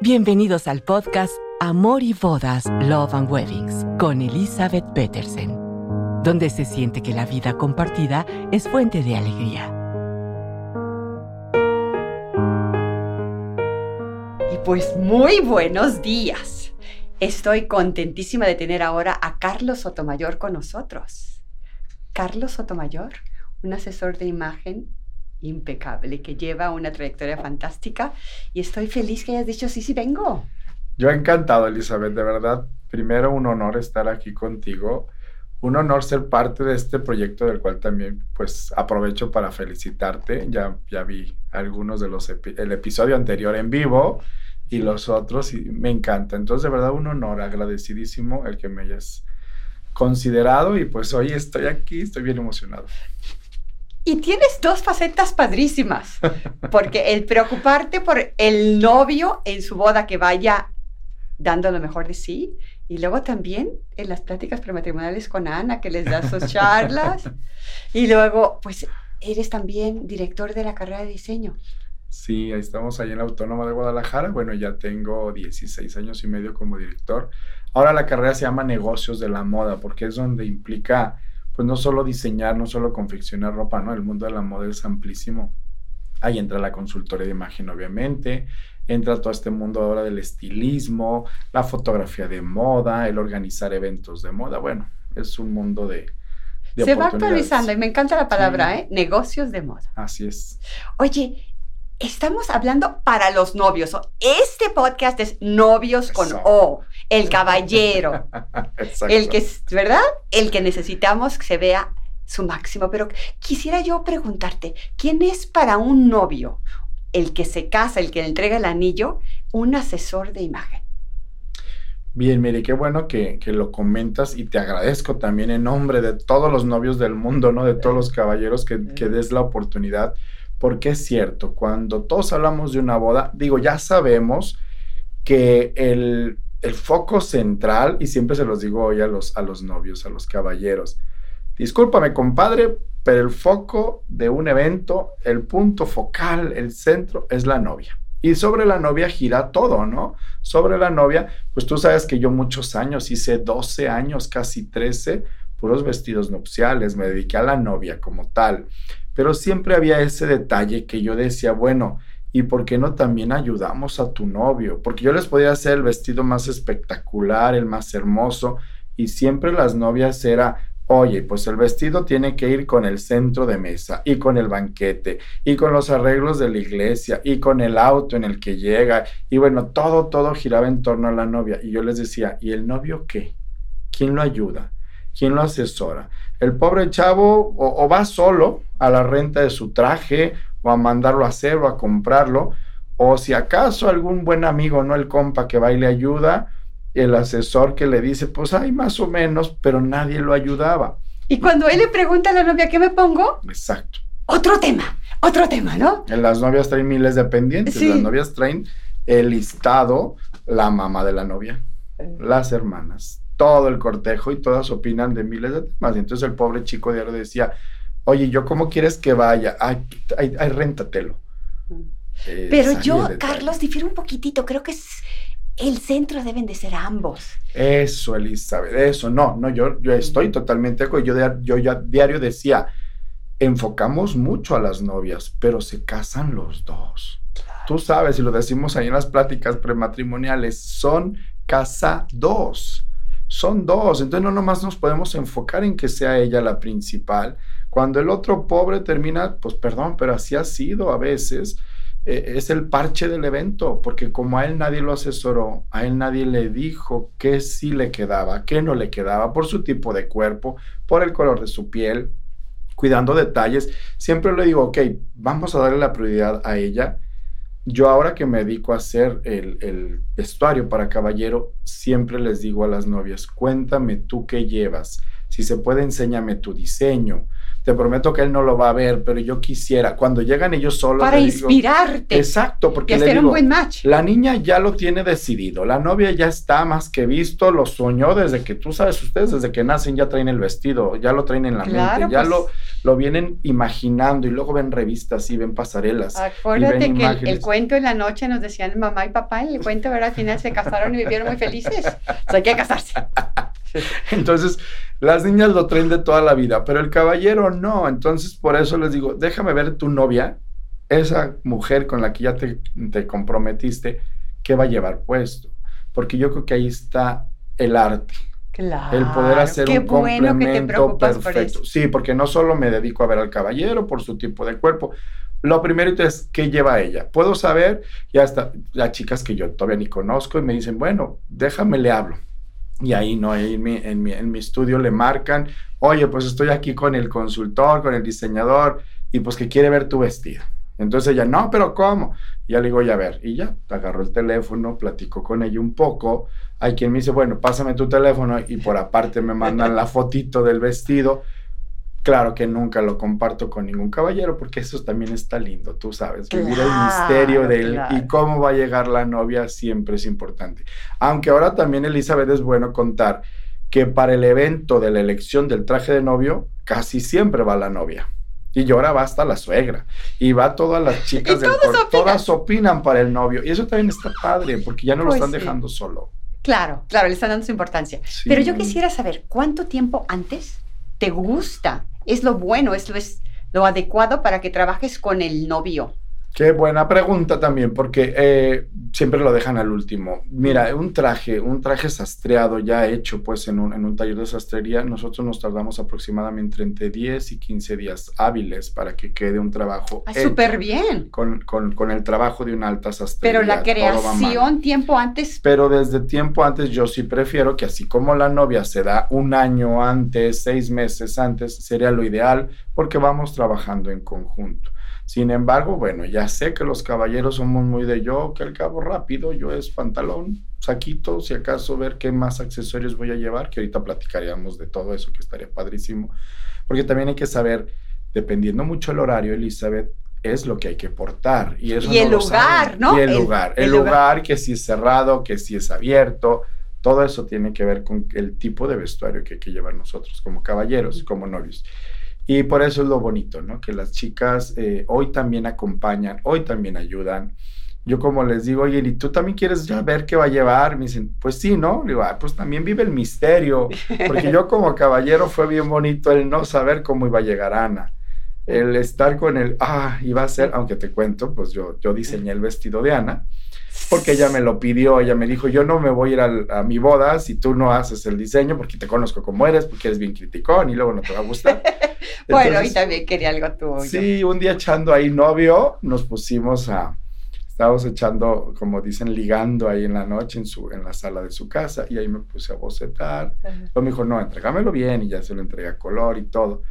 Bienvenidos al podcast Amor y Bodas, Love and Weddings con Elizabeth Petersen, donde se siente que la vida compartida es fuente de alegría. Y pues muy buenos días. Estoy contentísima de tener ahora a Carlos Sotomayor con nosotros. Carlos Sotomayor, un asesor de imagen impecable, que lleva una trayectoria fantástica y estoy feliz que hayas dicho sí, sí, vengo. Yo encantado, Elizabeth, de verdad. Primero, un honor estar aquí contigo. Un honor ser parte de este proyecto del cual también pues aprovecho para felicitarte. Ya, ya vi algunos de los el episodio anterior en vivo y los otros y me encanta. Entonces, de verdad, un honor, agradecidísimo el que me hayas considerado y pues hoy estoy aquí, estoy bien emocionado. Y tienes dos facetas padrísimas, porque el preocuparte por el novio en su boda que vaya dando lo mejor de sí, y luego también en las pláticas prematrimoniales con Ana, que les da sus charlas, y luego, pues, eres también director de la carrera de diseño. Sí, ahí estamos ahí en la Autónoma de Guadalajara. Bueno, ya tengo 16 años y medio como director. Ahora la carrera se llama Negocios de la Moda, porque es donde implica pues no solo diseñar, no solo confeccionar ropa, ¿no? El mundo de la moda es amplísimo. Ahí entra la consultoría de imagen, obviamente, entra todo este mundo ahora del estilismo, la fotografía de moda, el organizar eventos de moda. Bueno, es un mundo de... Se va actualizando y me encanta la palabra, ¿eh? Negocios de moda. Así es. Oye, estamos hablando para los novios. Este podcast es novios con O, el caballero. el que, ¿verdad? El que necesitamos que se vea su máximo. Pero quisiera yo preguntarte, ¿quién es para un novio, el que se casa, el que le entrega el anillo, un asesor de imagen? Bien, mire, qué bueno que, lo comentas y te agradezco también en nombre de todos los novios del mundo, ¿no? De todos los caballeros que, que des la oportunidad porque es cierto, cuando todos hablamos de una boda, digo, ya sabemos que el, foco central, y siempre se los digo hoy a los, a los novios, a los caballeros, discúlpame compadre, pero el foco de un evento, el punto focal, el centro, es la novia. Y sobre la novia gira todo, ¿no? Sobre la novia, pues tú sabes que yo muchos años, hice 12 años, casi 13, puros vestidos nupciales, me dediqué a la novia como tal. Pero siempre había ese detalle que yo decía, bueno, ¿y por qué no también ayudamos a tu novio? Porque yo les podía hacer el vestido más espectacular, el más hermoso, y siempre las novias era, oye, pues el vestido tiene que ir con el centro de mesa y con el banquete y con los arreglos de la iglesia y con el auto en el que llega. Y bueno, todo, todo giraba en torno a la novia. Y yo les decía, ¿y el novio qué? ¿Quién lo ayuda? ¿Quién lo asesora? El pobre chavo o, va solo a la renta de su traje o a mandarlo a hacer o a comprarlo, o si acaso algún buen amigo, no el compa que va y le ayuda, el asesor que le dice, pues hay más o menos, pero nadie lo ayudaba. Y cuando él le pregunta a la novia, ¿qué me pongo? Exacto. Otro tema, otro tema, ¿no? Las novias traen miles de pendientes, las novias traen el listado, la mamá de la novia, eh. las hermanas, todo el cortejo y todas opinan de miles de temas. Y entonces el pobre chico diario decía, oye, ¿yo cómo quieres que vaya? Ay, ay, réntatelo. Eh, Pero yo, Carlos, difiero un poquitito. Creo que es, el centro deben de ser ambos. Eso, Elizabeth, eso. No, no, yo, yo estoy totalmente Yo, yo ya diario decía, enfocamos mucho a las novias, pero se casan los dos. Tú sabes, y lo decimos ahí en las pláticas prematrimoniales, son casados son dos, entonces no nomás nos podemos enfocar en que sea ella la principal. Cuando el otro pobre termina, pues perdón, pero así ha sido a veces, eh, es el parche del evento, porque como a él nadie lo asesoró, a él nadie le dijo qué sí le quedaba, qué no le quedaba, por su tipo de cuerpo, por el color de su piel, cuidando detalles, siempre le digo, ok, vamos a darle la prioridad a ella yo ahora que me dedico a hacer el, vestuario para caballero, siempre les digo a las novias, cuéntame tú qué llevas. Si se puede, enséñame tu diseño. Te prometo que él no lo va a ver, pero yo quisiera, cuando llegan ellos solos. Para inspirarte. exacto, porque y hacer un buen match. La niña ya lo tiene decidido, la novia ya está más que visto, lo soñó desde que tú sabes, ustedes desde que nacen ya traen el vestido, ya lo traen en la mente, ya, pues. lo, lo vienen imaginando y luego ven revistas y ven pasarelas. Acuérdate que el, cuento en la noche nos decían mamá y papá, el cuento, ¿verdad? Al final se casaron y vivieron muy felices. O sea, hay que casarse. Entonces, las niñas lo traen de toda la vida, pero el caballero no. Entonces, por eso les digo, déjame ver tu novia, esa mujer con la que ya te, te comprometiste, ¿qué va a llevar puesto? Porque yo creo que ahí está el arte el poder hacer un complemento perfecto. Sí, porque no solo me dedico a ver al caballero por su tipo de cuerpo. Lo primero es qué lleva ella. Puedo saber, y hasta las chicas que yo todavía ni conozco y me dicen, bueno, déjame le hablo. Y ahí no, ahí en mi, en mi, estudio le marcan, oye, pues estoy aquí con el consultor, con el diseñador, y pues que quiere ver tu vestido. Entonces ella, no, pero ¿cómo? Y ya le digo, ya a ver, y ya, agarró el teléfono, platico con ella un poco. Hay quien me dice, bueno, pásame tu teléfono y por aparte me mandan la fotito del vestido. Claro que nunca lo comparto con ningún caballero porque eso también está lindo, tú sabes, vivir el misterio de él y cómo va a llegar la novia siempre es importante. Aunque ahora también Elizabeth es bueno contar que para el evento de la elección del traje de novio casi siempre va la novia. Y llora va hasta la suegra. Y va todas las chicas del opinan. Todas opinan para el novio. Y eso también está padre, porque ya no lo pues están dejando solo. Claro, claro, le están dando su importancia. Pero yo quisiera saber, ¿cuánto tiempo antes te gusta? Es lo bueno, es lo, es lo adecuado para que trabajes con el novio. Qué buena pregunta también, porque eh, siempre lo dejan al último. Mira, un traje, un traje sastreado ya hecho pues en un, en un taller de sastrería, nosotros nos tardamos aproximadamente entre 10 y 15 días hábiles para que quede un trabajo. Ah, súper bien. Con, con, con, el trabajo de una alta sastrería. Pero la creación tiempo antes. Pero desde tiempo antes yo sí prefiero que así como la novia se da un año antes, seis meses antes, sería lo ideal porque vamos trabajando en conjunto. Sin embargo, bueno, ya sé que los caballeros somos muy de yo, que al cabo rápido, yo es pantalón, saquito, si acaso ver qué más accesorios voy a llevar, que ahorita platicaríamos de todo eso, que estaría padrísimo. Porque también hay que saber, dependiendo mucho el horario, Elizabeth, es lo que hay que portar. Y, eso el lugar, ¿no? Y el, lugar. El, lugar, que si es cerrado, que si es abierto. Todo eso tiene que ver con el tipo de vestuario que hay que llevar nosotros como caballeros, como novios. Y por eso es lo bonito, ¿no? Que las chicas eh, hoy también acompañan, hoy también ayudan. Yo como les digo, oye, ¿y tú también quieres ya ver qué va a llevar? Me dicen, pues sí, ¿no? Le digo, ah, pues también vive el misterio, porque yo como caballero fue bien bonito el no saber cómo iba a llegar Ana. El estar con el, ah, iba a ser, aunque te cuento, pues yo, yo diseñé el vestido de Ana porque ella me lo pidió, ella me dijo, yo no me voy a ir a, mi boda si tú no haces el diseño, porque te conozco como eres, porque eres bien criticón y luego no te va a gustar. bueno, y también quería algo tuyo. Sí, un día echando ahí novio, nos pusimos a, estábamos echando, como dicen, ligando ahí en la noche en, su, en la sala de su casa, y ahí me puse a bocetar. Luego me dijo, no, entrégamelo bien, y ya se lo entregué a color y todo,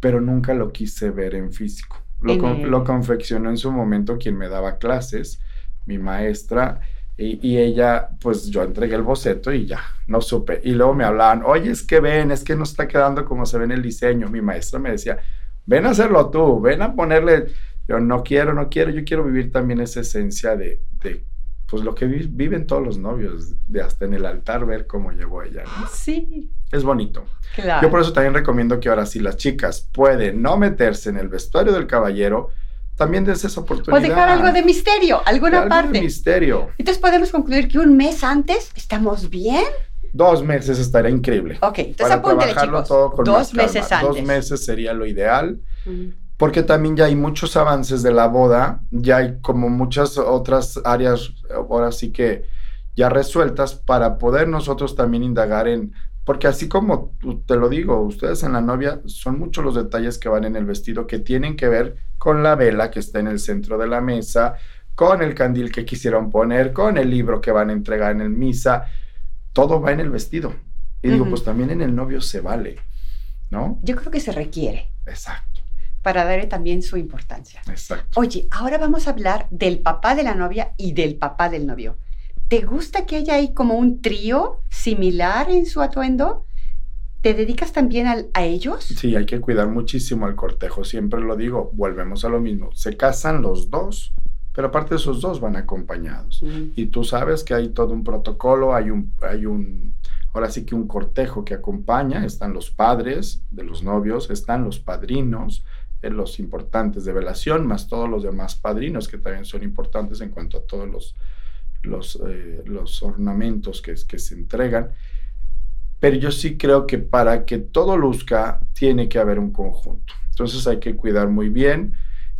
pero nunca lo quise ver en físico. Lo, lo confeccionó en su momento quien me daba clases mi maestra, y, ella, pues yo entregué el boceto y ya, no supe. Y luego me hablaban, oye, es que ven, es que no está quedando como se ve en el diseño. Mi maestra me decía, ven a hacerlo tú, ven a ponerle, yo no quiero, no quiero, yo quiero vivir también esa esencia de, de pues lo que viven todos los novios, de hasta en el altar ver cómo llegó ella. Sí. Es bonito. Yo por eso también recomiendo que ahora sí las chicas pueden no meterse en el vestuario del caballero, también des esa oportunidad. O dejar algo de misterio, alguna algo parte. De misterio. Entonces podemos concluir que un mes antes estamos bien. Dos meses estaría increíble. Ok, entonces apúntele, chicos. Todo con Dos meses antes. Dos meses sería lo ideal. Porque también ya hay muchos avances de la boda, ya hay como muchas otras áreas, ahora sí que ya resueltas, para poder nosotros también indagar en porque así como te lo digo, ustedes en la novia son muchos los detalles que van en el vestido que tienen que ver con la vela que está en el centro de la mesa, con el candil que quisieron poner, con el libro que van a entregar en el misa. Todo va en el vestido. Y digo, pues también en el novio se vale, ¿no? Yo creo que se requiere. Exacto. Para darle también su importancia. Exacto. Oye, ahora vamos a hablar del papá de la novia y del papá del novio. ¿Te gusta que haya ahí como un trío similar en su atuendo? ¿Te dedicas también a, ellos? Sí, hay que cuidar muchísimo al cortejo, siempre lo digo, volvemos a lo mismo, se casan los dos, pero aparte de esos dos van acompañados. Y tú sabes que hay todo un protocolo, hay un, hay un ahora sí que un cortejo que acompaña, están los padres de los novios, están los padrinos, eh, los importantes de velación, más todos los demás padrinos que también son importantes en cuanto a todos los, los, eh, los ornamentos que, se entregan. Pero yo sí creo que para que todo luzca, tiene que haber un conjunto. Entonces hay que cuidar muy bien.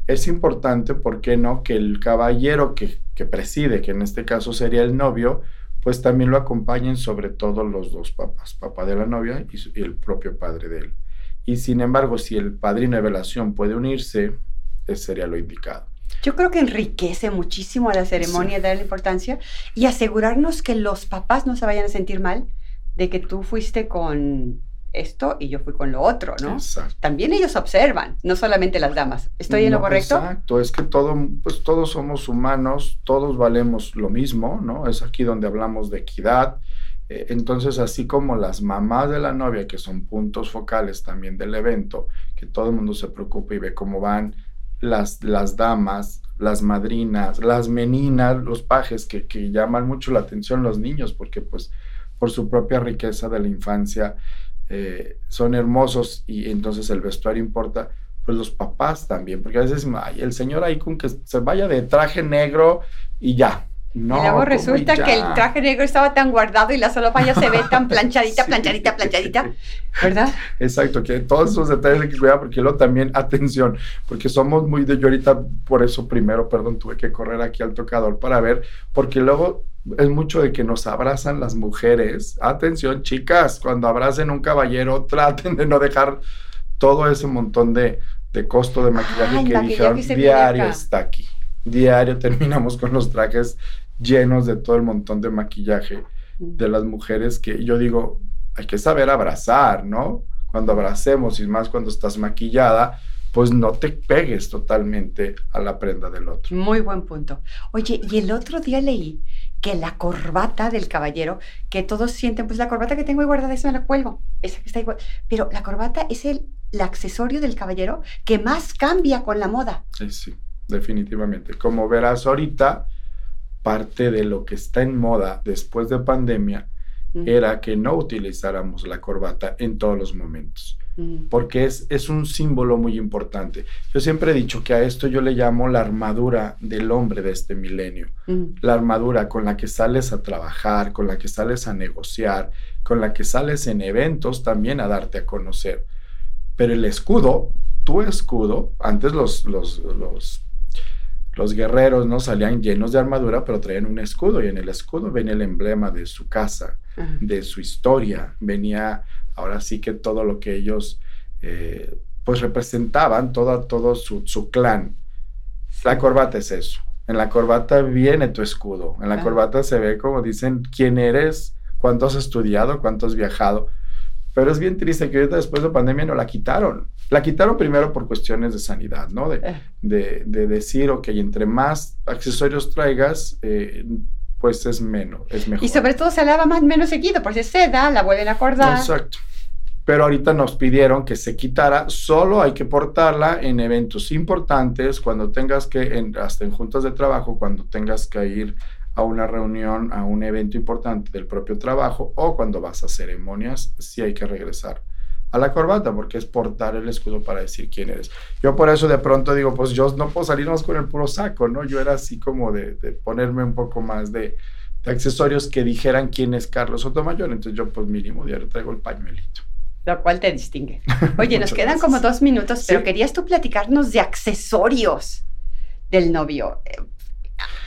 Es importante, ¿por qué no?, que el caballero que, preside, que en este caso sería el novio, pues también lo acompañen sobre todo los dos papás, papá de la novia y, el propio padre de él. Y sin embargo, si el padrino de velación puede unirse, ese sería lo indicado. Yo creo que enriquece muchísimo a la ceremonia, darle importancia y asegurarnos que los papás no se vayan a sentir mal de que tú fuiste con esto y yo fui con lo otro, ¿no? Exacto. También ellos observan, no solamente las damas. ¿Estoy en lo correcto? Exacto, es que todo, pues todos somos humanos, todos valemos lo mismo, ¿no? Es aquí donde hablamos de equidad. Eh, entonces, así como las mamás de la novia, que son puntos focales también del evento, que todo el mundo se preocupa y ve cómo van las, las damas, las madrinas, las meninas, los pajes, que, que llaman mucho la atención los niños, porque pues por su propia riqueza de la infancia, eh, son hermosos y entonces el vestuario importa, pues los papás también, porque a veces el señor ahí con que se vaya de traje negro y ya. No, y luego resulta que el traje negro estaba tan guardado y la solopa ya se ve tan planchadita, planchadita, planchadita, ¿verdad? Exacto, que todos esos detalles hay que cuidar porque luego también, atención, porque somos muy de yo ahorita, por eso primero, perdón, tuve que correr aquí al tocador para ver, porque luego es mucho de que nos abrazan las mujeres. Atención, chicas, cuando abracen un caballero, traten de no dejar todo ese montón de, costo de maquillaje que dijeron diario está aquí. Diario terminamos con los trajes llenos de todo el montón de maquillaje de las mujeres que yo digo, hay que saber abrazar, ¿no? Cuando abracemos y más cuando estás maquillada, pues no te pegues totalmente a la prenda del otro. Muy buen punto. Oye, y el otro día leí que la corbata del caballero, que todos sienten, pues la corbata que tengo ahí guardada, esa me la cuelgo, esa que está igual. Pero la corbata es el, el accesorio del caballero que más cambia con la moda. Sí, sí, definitivamente. Como verás ahorita, parte de lo que está en moda después de pandemia era que no utilizáramos la corbata en todos los momentos porque es, es un símbolo muy importante. Yo siempre he dicho que a esto yo le llamo la armadura del hombre de este milenio, la armadura con la que sales a trabajar, con la que sales a negociar, con la que sales en eventos también a darte a conocer. Pero el escudo, tu escudo, antes los, los, los, los guerreros no salían llenos de armadura, pero traían un escudo y en el escudo venía el emblema de su casa, de su historia, venía ahora sí que todo lo que ellos eh, pues representaban, todo, todo su, clan. La corbata es eso. En la corbata viene tu escudo. En la corbata se ve como dicen quién eres, cuánto has estudiado, cuánto has viajado. Pero es bien triste que ahorita después de pandemia no la quitaron. La quitaron primero por cuestiones de sanidad, ¿no? De, eh. de, decir, ok, entre más accesorios traigas, eh, pues es menos, es mejor. Y sobre todo se lava más menos seguido, porque se da, la vuelven a acordar. Exacto. Pero ahorita nos pidieron que se quitara, solo hay que portarla en eventos importantes, cuando tengas que, hasta en juntas de trabajo, cuando tengas que ir a una reunión, a un evento importante del propio trabajo o cuando vas a ceremonias, sí hay que regresar a la corbata porque es portar el escudo para decir quién eres. Yo por eso de pronto digo, pues yo no puedo salirnos con el puro saco, ¿no? Yo era así como de, ponerme un poco más de, accesorios que dijeran quién es Carlos Sotomayor, entonces yo pues mínimo diario traigo el pañuelito. Lo cual te distingue. Oye, nos quedan como dos minutos, pero querías tú platicarnos de accesorios del novio.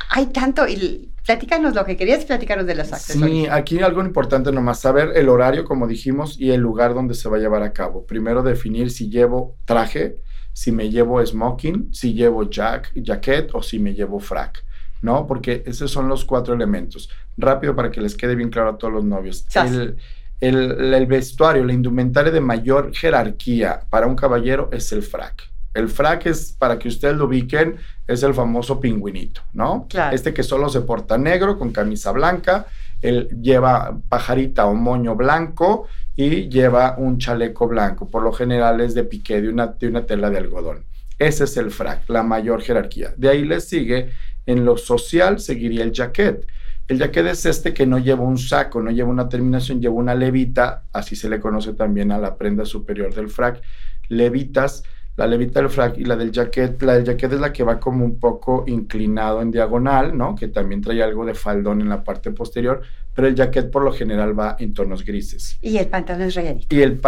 Hay tanto, y platícanos lo que querías platicarnos de los accesorios. Sí, aquí algo importante nomás, saber el horario, como dijimos, y el lugar donde se va a llevar a cabo. Primero definir si llevo traje, si me llevo smoking, si llevo jack, jacket o si me llevo frac. ¿no? Porque esos son los cuatro elementos. Rápido para que les quede bien claro a todos los novios. El, el, el, vestuario, la indumentaria de mayor jerarquía para un caballero es el frac. El frac es, para que ustedes lo ubiquen, es el famoso pingüinito, ¿no? Claro. Este que solo se porta negro con camisa blanca, él lleva pajarita o moño blanco y lleva un chaleco blanco. Por lo general es de piqué, de una, de una tela de algodón. Ese es el frac, la mayor jerarquía. De ahí le sigue, en lo social seguiría el jacket. El jacket es este que no lleva un saco, no lleva una terminación, lleva una levita, así se le conoce también a la prenda superior del frac. Levitas la levita del frac y la del jacket. La del jacket es la que va como un poco inclinado en diagonal, ¿no? Que también trae algo de faldón en la parte posterior, pero el jacket por lo general va en tonos grises. Y el pantalón es rayadito. Y, el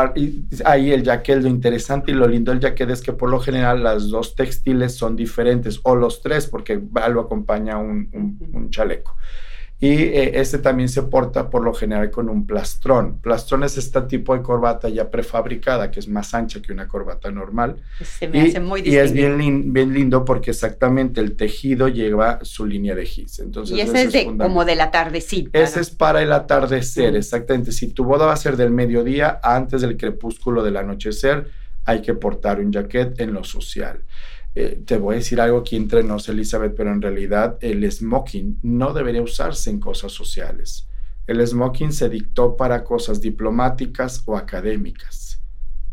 ahí el jacket, lo interesante y lo lindo del jacket es que por lo general las dos textiles son diferentes, o los tres, porque lo acompaña un, un chaleco. Y eh, este también se porta por lo general con un plastrón. Plastrón es este tipo de corbata ya prefabricada, que es más ancha que una corbata normal. Se me hace muy Y es bien, bien lindo porque exactamente el tejido lleva su línea de gis. Entonces, y ese, es, de, como del atardecer. Ese es para el atardecer, exactamente. Si tu boda va a ser del mediodía, antes del crepúsculo del anochecer, hay que portar un jacket en lo social. Eh, te voy a decir algo aquí entre nos, Elizabeth, pero en realidad el smoking no debería usarse en cosas sociales. El smoking se dictó para cosas diplomáticas o académicas.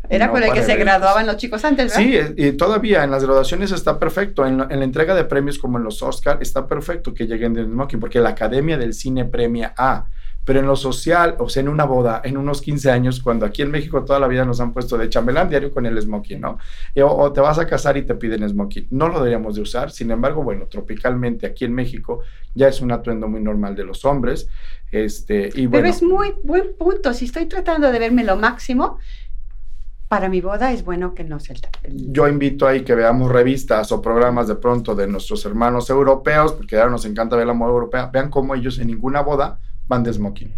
Era con el que se graduaban los chicos antes, ¿verdad? Sí, y todavía en las graduaciones está perfecto. En, en, la entrega de premios como en los Oscar está perfecto que lleguen de smoking, porque la Academia del Cine premia a pero en lo social, o sea, en una boda, en unos 15 años, cuando aquí en México toda la vida nos han puesto de chambelán diario con el smoking, ¿no? o, te vas a casar y te piden smoking. No lo deberíamos de usar, sin embargo, bueno, tropicalmente aquí en México ya es un atuendo muy normal de los hombres. Este, y Pero es muy buen punto. Si estoy tratando de verme lo máximo, para mi boda es bueno que no se el... Yo invito ahí que veamos revistas o programas de pronto de nuestros hermanos europeos, porque ahora nos encanta ver la moda europea. Vean cómo ellos en ninguna boda van de smoking.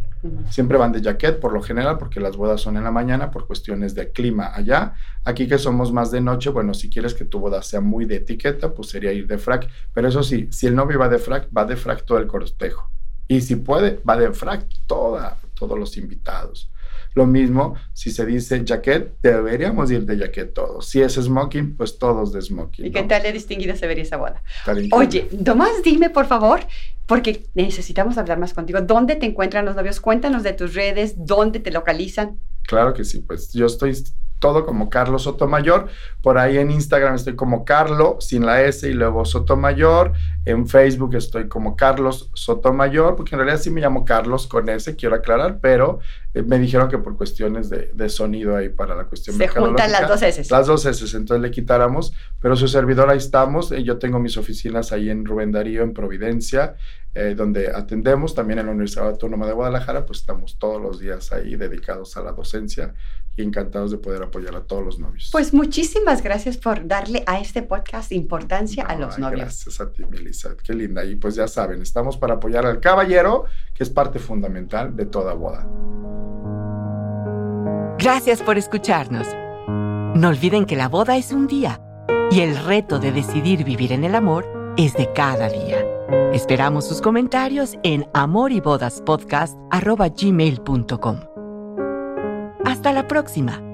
Siempre van de jacket por lo general porque las bodas son en la mañana por cuestiones de clima allá. Aquí que somos más de noche, bueno, si quieres que tu boda sea muy de etiqueta, pues sería ir de frac. Pero eso sí, si el novio va de frac, va de frac todo el cortejo. Y si puede, va de frac toda, todos los invitados. Lo mismo, si se dice jacket, deberíamos ir de jacket todos. Si es smoking, pues todos de smoking. ¿Y qué tal de distinguida se vería esa boda? Oye, Tomás, dime por favor, porque necesitamos hablar más contigo. ¿Dónde te encuentran los novios? Cuéntanos de tus redes, dónde te localizan. Claro que sí, pues yo estoy todo como Carlos Sotomayor. Por ahí en Instagram estoy como Carlo, sin la S y luego Sotomayor. En Facebook estoy como Carlos Sotomayor, porque en realidad sí me llamo Carlos con S, quiero aclarar, pero eh, me dijeron que por cuestiones de, sonido ahí para la cuestión Se juntan las dos S. Las dos S, entonces le quitáramos, pero su servidor ahí estamos. Eh, yo tengo mis oficinas ahí en Rubén Darío, en Providencia, eh, donde atendemos. También en la Universidad Autónoma de Guadalajara, pues estamos todos los días ahí dedicados a la docencia y encantados de poder apoyar a todos los novios. Pues muchísimas gracias por darle a este podcast importancia a los novios. Gracias a ti, Melissa. Qué linda. Y pues ya saben, estamos para apoyar al caballero, que es parte fundamental de toda boda. Gracias por escucharnos. No olviden que la boda es un día y el reto de decidir vivir en el amor es de cada día. Esperamos sus comentarios en amoribodaspodcast.gmail.com. Hasta la próxima.